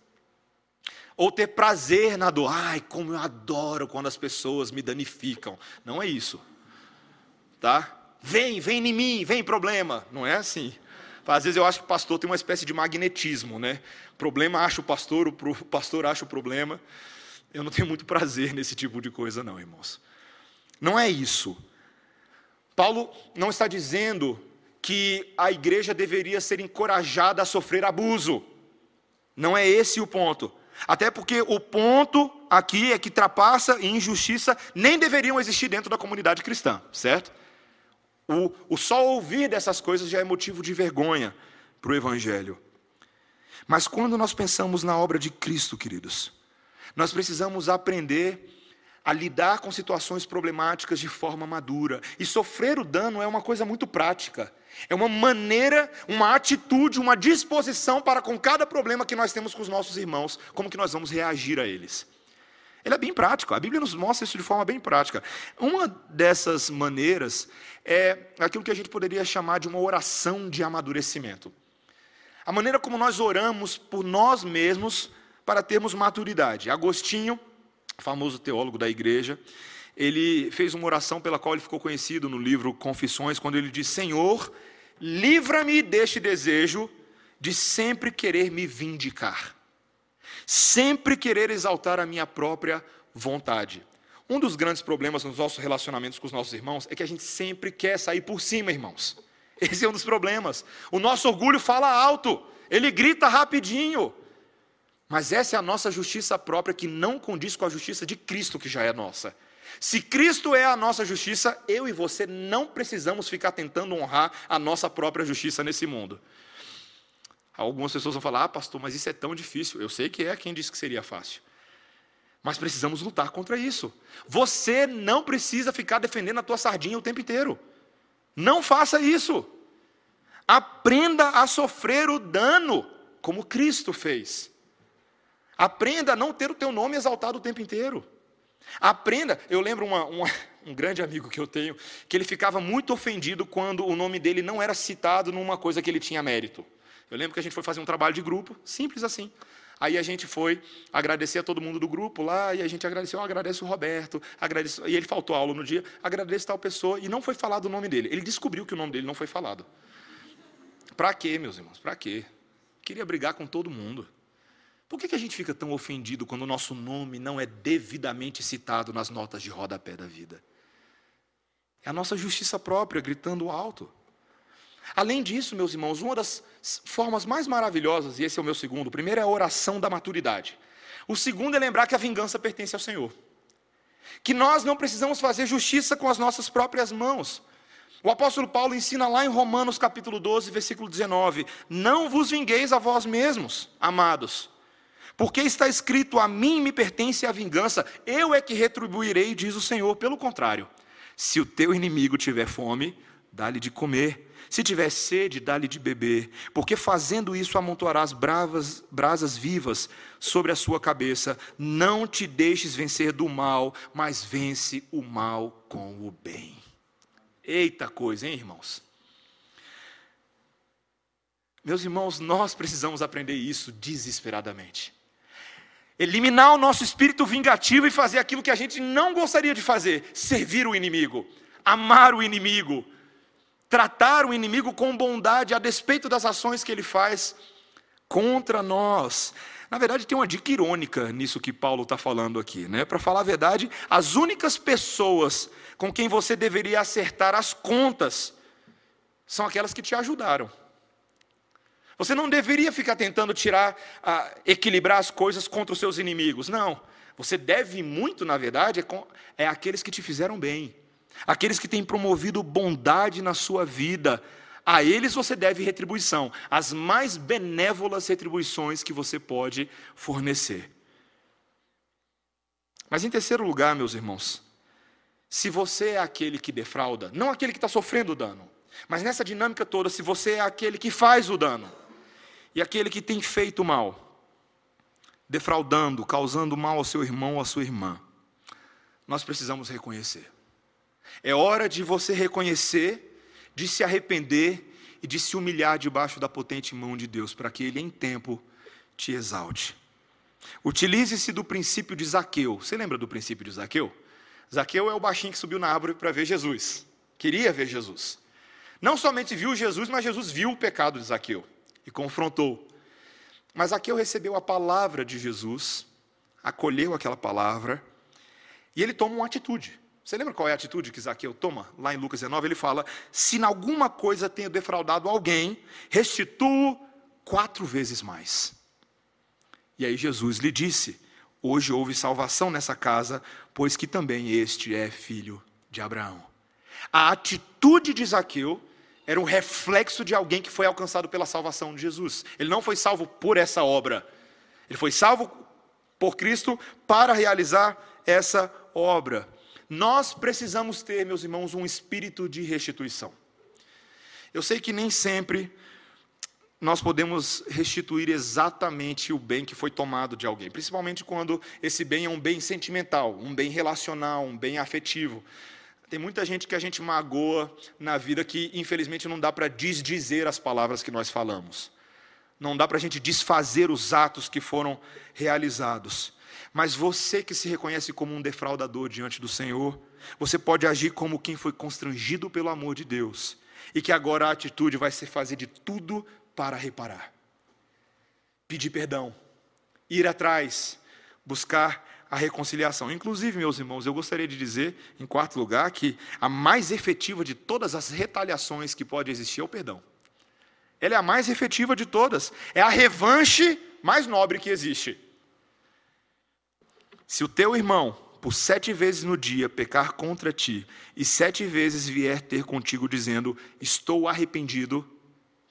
[SPEAKER 1] ou ter prazer na dor. Ai, como eu adoro quando as pessoas me danificam. Não é isso. Tá? Vem, vem em mim, vem problema. Não é assim. Às vezes eu acho que o pastor tem uma espécie de magnetismo, né? Problema acha o pastor, o pastor acha o problema. Eu não tenho muito prazer nesse tipo de coisa, não, irmãos. Não é isso. Paulo não está dizendo que a igreja deveria ser encorajada a sofrer abuso. Não é esse o ponto. Até porque o ponto aqui é que trapaça e injustiça nem deveriam existir dentro da comunidade cristã, certo? O, o só ouvir dessas coisas já é motivo de vergonha para o Evangelho. Mas quando nós pensamos na obra de Cristo, queridos, nós precisamos aprender a lidar com situações problemáticas de forma madura. E sofrer o dano é uma coisa muito prática. É uma maneira, uma atitude, uma disposição para com cada problema que nós temos com os nossos irmãos, como que nós vamos reagir a eles. Ele é bem prático, a Bíblia nos mostra isso de forma bem prática. Uma dessas maneiras é aquilo que a gente poderia chamar de uma oração de amadurecimento. A maneira como nós oramos por nós mesmos para termos maturidade. Agostinho, famoso teólogo da igreja, ele fez uma oração pela qual ele ficou conhecido no livro Confissões, quando ele diz: Senhor, livra-me deste desejo de sempre querer me vindicar, sempre querer exaltar a minha própria vontade. Um dos grandes problemas nos nossos relacionamentos com os nossos irmãos é que a gente sempre quer sair por cima, irmãos. Esse é um dos problemas. O nosso orgulho fala alto, ele grita rapidinho. Mas essa é a nossa justiça própria que não condiz com a justiça de Cristo, que já é nossa. Se Cristo é a nossa justiça, eu e você não precisamos ficar tentando honrar a nossa própria justiça nesse mundo. Algumas pessoas vão falar: ah, pastor, mas isso é tão difícil. Eu sei que é quem disse que seria fácil. Mas precisamos lutar contra isso. Você não precisa ficar defendendo a tua sardinha o tempo inteiro. Não faça isso. Aprenda a sofrer o dano, como Cristo fez. Aprenda a não ter o teu nome exaltado o tempo inteiro. Aprenda, eu lembro uma, uma, um grande amigo que eu tenho, que ele ficava muito ofendido quando o nome dele não era citado numa coisa que ele tinha mérito. Eu lembro que a gente foi fazer um trabalho de grupo, simples assim. Aí a gente foi agradecer a todo mundo do grupo lá, e a gente agradeceu, agradece o Roberto, agradece, e ele faltou aula no dia, agradece tal pessoa, e não foi falado o nome dele. Ele descobriu que o nome dele não foi falado. Para quê, meus irmãos? Para quê? Queria brigar com todo mundo. Por que, que a gente fica tão ofendido quando o nosso nome não é devidamente citado nas notas de rodapé da vida? É a nossa justiça própria gritando alto. Além disso, meus irmãos, uma das formas mais maravilhosas, e esse é o meu segundo, o primeiro é a oração da maturidade. O segundo é lembrar que a vingança pertence ao Senhor. Que nós não precisamos fazer justiça com as nossas próprias mãos. O apóstolo Paulo ensina lá em Romanos capítulo 12, versículo 19: Não vos vingueis a vós mesmos, amados, porque está escrito: A mim me pertence a vingança, eu é que retribuirei, diz o Senhor. Pelo contrário, se o teu inimigo tiver fome, dá-lhe de comer. Se tiver sede, dá-lhe de beber, porque fazendo isso amontoarás bravas, brasas vivas sobre a sua cabeça. Não te deixes vencer do mal, mas vence o mal com o bem. Eita coisa, hein, irmãos? Meus irmãos, nós precisamos aprender isso desesperadamente eliminar o nosso espírito vingativo e fazer aquilo que a gente não gostaria de fazer: servir o inimigo, amar o inimigo, tratar o inimigo com bondade a despeito das ações que ele faz contra nós. Na verdade, tem uma dica irônica nisso que Paulo está falando aqui, né? Para falar a verdade, as únicas pessoas com quem você deveria acertar as contas são aquelas que te ajudaram. Você não deveria ficar tentando tirar, equilibrar as coisas contra os seus inimigos. Não. Você deve muito, na verdade, é, com, é aqueles que te fizeram bem, aqueles que têm promovido bondade na sua vida. A eles você deve retribuição, as mais benévolas retribuições que você pode fornecer. Mas em terceiro lugar, meus irmãos, se você é aquele que defrauda, não aquele que está sofrendo o dano, mas nessa dinâmica toda, se você é aquele que faz o dano, e aquele que tem feito mal, defraudando, causando mal ao seu irmão ou à sua irmã, nós precisamos reconhecer. É hora de você reconhecer, de se arrepender e de se humilhar debaixo da potente mão de Deus, para que Ele em tempo te exalte. Utilize-se do princípio de Zaqueu. Você lembra do princípio de Zaqueu? Zaqueu é o baixinho que subiu na árvore para ver Jesus. Queria ver Jesus. Não somente viu Jesus, mas Jesus viu o pecado de Zaqueu e confrontou. Mas Zaqueu recebeu a palavra de Jesus, acolheu aquela palavra, e ele toma uma atitude. Você lembra qual é a atitude que Zaqueu toma? Lá em Lucas 19, ele fala: Se em alguma coisa tenho defraudado alguém, restituo quatro vezes mais. E aí Jesus lhe disse: Hoje houve salvação nessa casa, pois que também este é filho de Abraão. A atitude de Zaqueu era um reflexo de alguém que foi alcançado pela salvação de Jesus. Ele não foi salvo por essa obra. Ele foi salvo por Cristo para realizar essa obra. Nós precisamos ter, meus irmãos, um espírito de restituição. Eu sei que nem sempre nós podemos restituir exatamente o bem que foi tomado de alguém, principalmente quando esse bem é um bem sentimental, um bem relacional, um bem afetivo. Tem muita gente que a gente magoa na vida que, infelizmente, não dá para desdizer as palavras que nós falamos. Não dá para a gente desfazer os atos que foram realizados. Mas você que se reconhece como um defraudador diante do Senhor, você pode agir como quem foi constrangido pelo amor de Deus e que agora a atitude vai ser fazer de tudo para reparar. Pedir perdão, ir atrás, buscar a reconciliação. Inclusive, meus irmãos, eu gostaria de dizer, em quarto lugar, que a mais efetiva de todas as retaliações que pode existir é o perdão. Ela é a mais efetiva de todas. É a revanche mais nobre que existe. Se o teu irmão, por sete vezes no dia, pecar contra ti, e sete vezes vier ter contigo dizendo: Estou arrependido,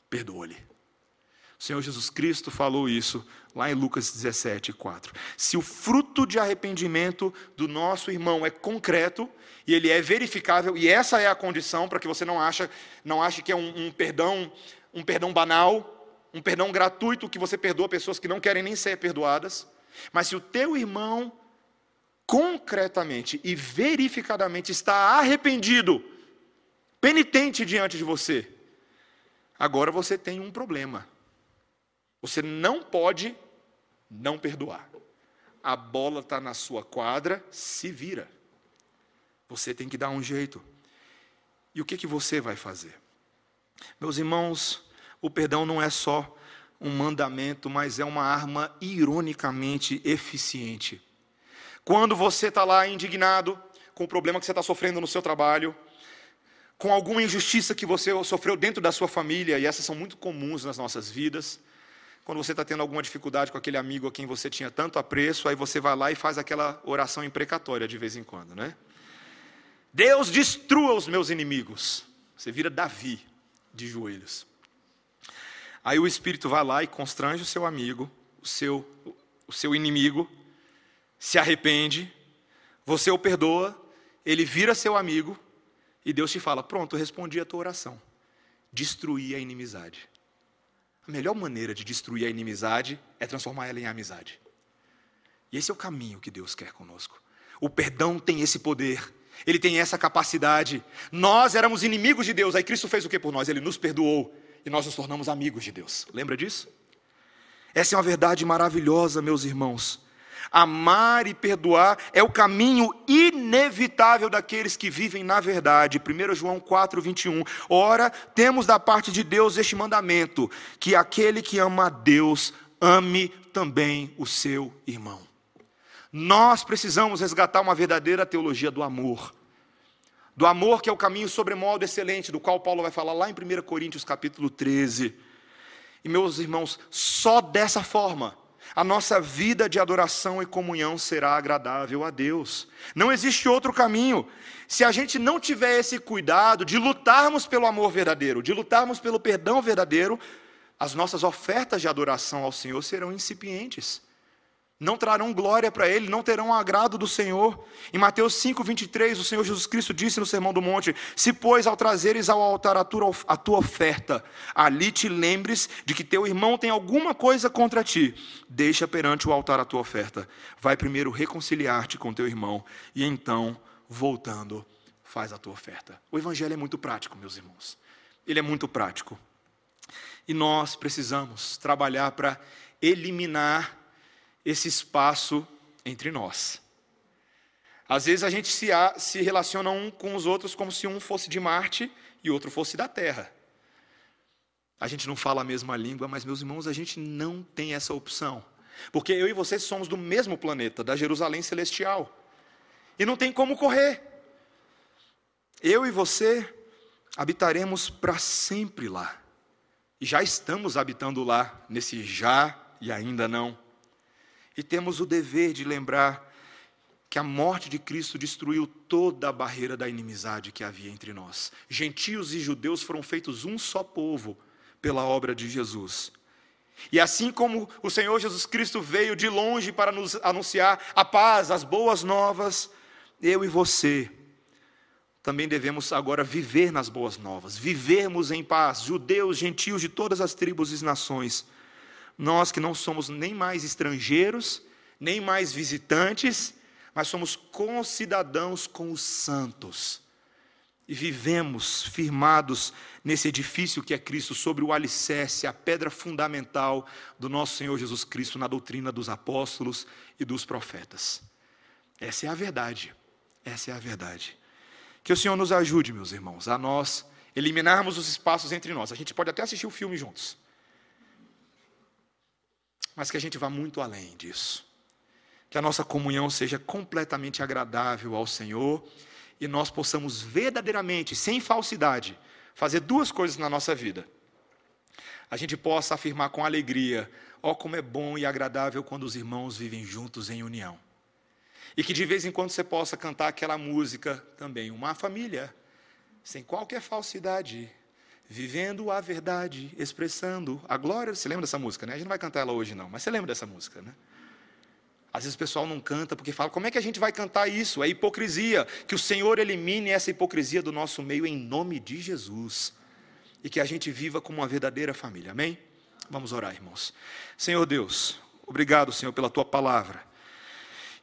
[SPEAKER 1] perdoa-lhe. O Senhor Jesus Cristo falou isso lá em Lucas 17, 4. Se o fruto de arrependimento do nosso irmão é concreto e ele é verificável, e essa é a condição para que você não, acha, não ache que é um, um perdão um perdão banal, um perdão gratuito que você perdoa pessoas que não querem nem ser perdoadas. Mas se o teu irmão concretamente e verificadamente está arrependido, penitente diante de você, agora você tem um problema. Você não pode não perdoar. A bola está na sua quadra, se vira. Você tem que dar um jeito. E o que, que você vai fazer? Meus irmãos, o perdão não é só um mandamento, mas é uma arma ironicamente eficiente. Quando você está lá indignado com o problema que você está sofrendo no seu trabalho, com alguma injustiça que você sofreu dentro da sua família, e essas são muito comuns nas nossas vidas, quando você está tendo alguma dificuldade com aquele amigo a quem você tinha tanto apreço, aí você vai lá e faz aquela oração imprecatória de vez em quando, né? Deus destrua os meus inimigos. Você vira Davi de joelhos. Aí o Espírito vai lá e constrange o seu amigo, o seu, o seu inimigo, se arrepende, você o perdoa, ele vira seu amigo, e Deus te fala: Pronto, respondi a tua oração. Destruir a inimizade. A melhor maneira de destruir a inimizade é transformar ela em amizade. E esse é o caminho que Deus quer conosco. O perdão tem esse poder, ele tem essa capacidade. Nós éramos inimigos de Deus, aí Cristo fez o que por nós? Ele nos perdoou e nós nos tornamos amigos de Deus. Lembra disso? Essa é uma verdade maravilhosa, meus irmãos. Amar e perdoar é o caminho inevitável daqueles que vivem na verdade. 1 João 4, 21. Ora, temos da parte de Deus este mandamento: que aquele que ama a Deus, ame também o seu irmão. Nós precisamos resgatar uma verdadeira teologia do amor do amor que é o caminho sobremodo excelente, do qual Paulo vai falar lá em 1 Coríntios capítulo 13. E meus irmãos, só dessa forma a nossa vida de adoração e comunhão será agradável a Deus. Não existe outro caminho. Se a gente não tiver esse cuidado de lutarmos pelo amor verdadeiro, de lutarmos pelo perdão verdadeiro, as nossas ofertas de adoração ao Senhor serão incipientes não trarão glória para ele, não terão agrado do Senhor. Em Mateus 5, 23, o Senhor Jesus Cristo disse no Sermão do Monte: Se, pois, ao trazeres ao altar a tua, a tua oferta, ali te lembres de que teu irmão tem alguma coisa contra ti, deixa perante o altar a tua oferta. Vai primeiro reconciliar-te com teu irmão, e então, voltando, faz a tua oferta. O Evangelho é muito prático, meus irmãos. Ele é muito prático. E nós precisamos trabalhar para eliminar esse espaço entre nós. Às vezes a gente se, se relaciona um com os outros como se um fosse de Marte e outro fosse da Terra. A gente não fala a mesma língua, mas, meus irmãos, a gente não tem essa opção. Porque eu e vocês somos do mesmo planeta, da Jerusalém Celestial. E não tem como correr. Eu e você habitaremos para sempre lá. E já estamos habitando lá, nesse já e ainda não. E temos o dever de lembrar que a morte de Cristo destruiu toda a barreira da inimizade que havia entre nós. Gentios e judeus foram feitos um só povo pela obra de Jesus. E assim como o Senhor Jesus Cristo veio de longe para nos anunciar a paz, as boas novas, eu e você também devemos agora viver nas boas novas, vivermos em paz, judeus, gentios de todas as tribos e nações. Nós que não somos nem mais estrangeiros, nem mais visitantes, mas somos concidadãos com os santos. E vivemos firmados nesse edifício que é Cristo, sobre o alicerce, a pedra fundamental do nosso Senhor Jesus Cristo na doutrina dos apóstolos e dos profetas. Essa é a verdade. Essa é a verdade. Que o Senhor nos ajude, meus irmãos, a nós eliminarmos os espaços entre nós. A gente pode até assistir o filme juntos. Mas que a gente vá muito além disso que a nossa comunhão seja completamente agradável ao Senhor e nós possamos verdadeiramente, sem falsidade, fazer duas coisas na nossa vida. A gente possa afirmar com alegria: ó, oh, como é bom e agradável quando os irmãos vivem juntos em união. E que de vez em quando você possa cantar aquela música também, uma família, sem qualquer falsidade, vivendo a verdade, expressando a glória. Você lembra dessa música, né? A gente não vai cantar ela hoje, não, mas você lembra dessa música, né? Às vezes o pessoal não canta porque fala: como é que a gente vai cantar isso? É hipocrisia. Que o Senhor elimine essa hipocrisia do nosso meio em nome de Jesus. E que a gente viva como uma verdadeira família. Amém? Vamos orar, irmãos. Senhor Deus, obrigado, Senhor, pela tua palavra.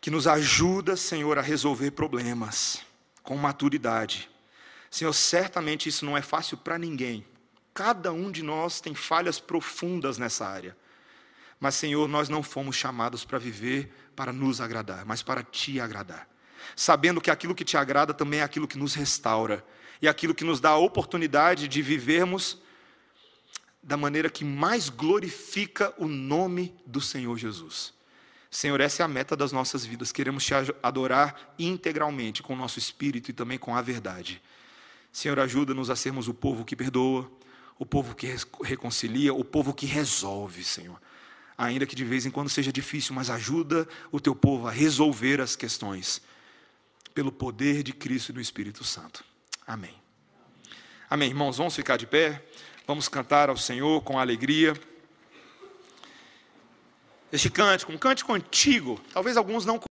[SPEAKER 1] Que nos ajuda, Senhor, a resolver problemas com maturidade. Senhor, certamente isso não é fácil para ninguém. Cada um de nós tem falhas profundas nessa área. Mas, Senhor, nós não fomos chamados para viver para nos agradar, mas para te agradar. Sabendo que aquilo que te agrada também é aquilo que nos restaura e aquilo que nos dá a oportunidade de vivermos da maneira que mais glorifica o nome do Senhor Jesus. Senhor, essa é a meta das nossas vidas. Queremos te adorar integralmente com o nosso espírito e também com a verdade. Senhor, ajuda-nos a sermos o povo que perdoa, o povo que reconcilia, o povo que resolve, Senhor ainda que de vez em quando seja difícil, mas ajuda o teu povo a resolver as questões, pelo poder de Cristo e do Espírito Santo. Amém. Amém, irmãos, vamos ficar de pé, vamos cantar ao Senhor com alegria. Este cântico, um cântico antigo, talvez alguns não